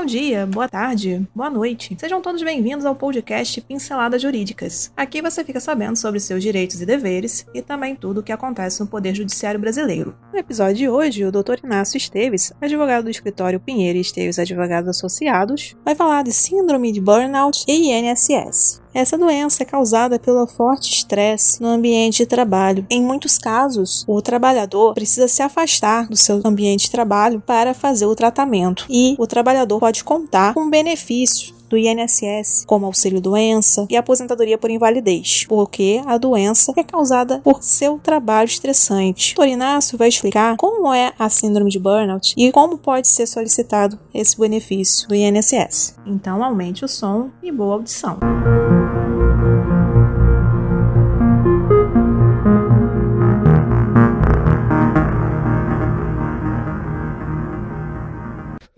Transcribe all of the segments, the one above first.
Bom dia, boa tarde, boa noite. Sejam todos bem-vindos ao podcast Pinceladas Jurídicas. Aqui você fica sabendo sobre seus direitos e deveres e também tudo o que acontece no Poder Judiciário Brasileiro. No episódio de hoje, o Dr. Inácio Esteves, advogado do escritório Pinheiro e Esteves Advogados Associados, vai falar de síndrome de burnout e INSS. Essa doença é causada pelo forte estresse no ambiente de trabalho. Em muitos casos, o trabalhador precisa se afastar do seu ambiente de trabalho para fazer o tratamento e o trabalhador pode contar com benefícios do INSS, como auxílio-doença e aposentadoria por invalidez, porque a doença é causada por seu trabalho estressante. O Inácio vai explicar como é a síndrome de burnout e como pode ser solicitado esse benefício do INSS. Então, aumente o som e boa audição.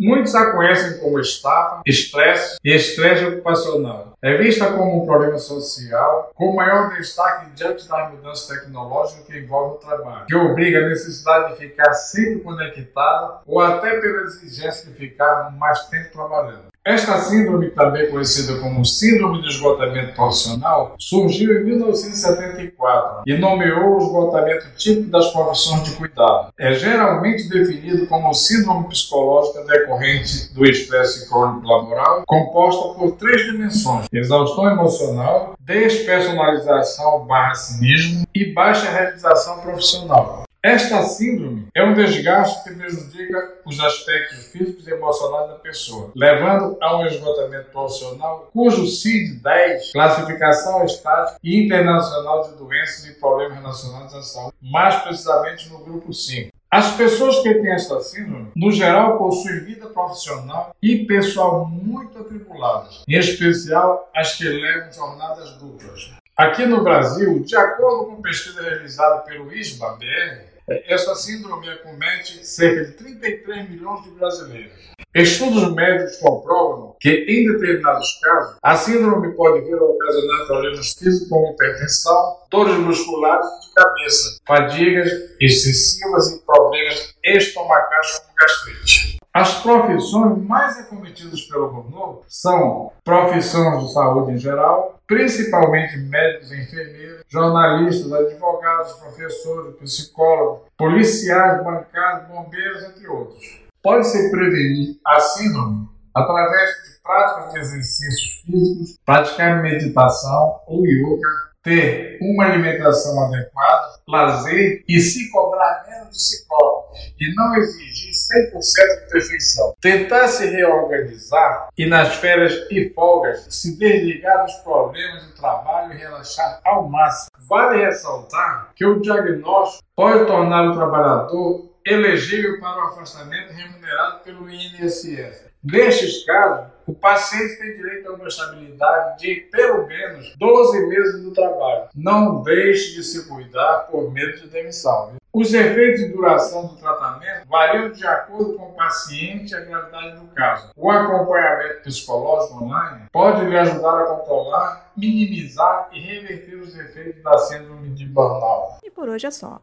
Muitos a conhecem como estafa, estresse e estresse ocupacional. É vista como um problema social com maior destaque diante das mudanças tecnológicas que envolvem o trabalho, que obriga a necessidade de ficar sempre conectado ou até pela exigência de ficar mais tempo trabalhando. Esta síndrome, também conhecida como Síndrome de Esgotamento Profissional, surgiu em 1974 e nomeou o esgotamento típico das profissões de cuidado. É geralmente definido como síndrome psicológica decorrente do estresse crônico laboral, composta por três dimensões: exaustão emocional, despersonalização barra cinismo e baixa realização profissional. Esta síndrome é um desgaste que prejudica os aspectos físicos e emocionais da pessoa, levando a um esgotamento profissional cujo CID-10, classificação estática e internacional de doenças e problemas relacionados à saúde, mais precisamente no grupo 5. As pessoas que têm esta síndrome, no geral, possuem vida profissional e pessoal muito atribuladas, em especial as que levam jornadas duplas. Aqui no Brasil, de acordo com pesquisa realizada pelo ISBA-BR, esta síndrome acomete cerca de 33 milhões de brasileiros. Estudos médicos comprovam que, em determinados casos, a síndrome pode vir a ocasionar problemas físicos como hipertensão, dores musculares e de cabeça, fadigas excessivas e problemas estomacais como gastrite. As profissões mais acometidas pelo burnout são profissões de saúde em geral, principalmente médicos enfermeiros, jornalistas, advogados, professores, psicólogos, policiais, bancários, bombeiros, entre outros. Pode-se prevenir a síndrome através de práticas de exercícios físicos, praticar meditação ou yoga, ter uma alimentação adequada, lazer e se cobrar menos de si próprio e não exigir 100% de perfeição. Tentar se reorganizar e nas férias e folgas se desligar dos problemas de trabalho e relaxar ao máximo. Vale ressaltar que o diagnóstico pode tornar o trabalhador elegível para o afastamento remunerado pelo INSS. Nestes casos, o paciente tem direito a uma estabilidade de pelo menos 12 meses do trabalho. Não deixe de se cuidar por medo de demissão. Os efeitos de duração do tratamento variam de acordo com o paciente e a gravidade do caso. O acompanhamento psicológico online pode lhe ajudar a controlar, minimizar e reverter os efeitos da síndrome de burnout. E por hoje é só.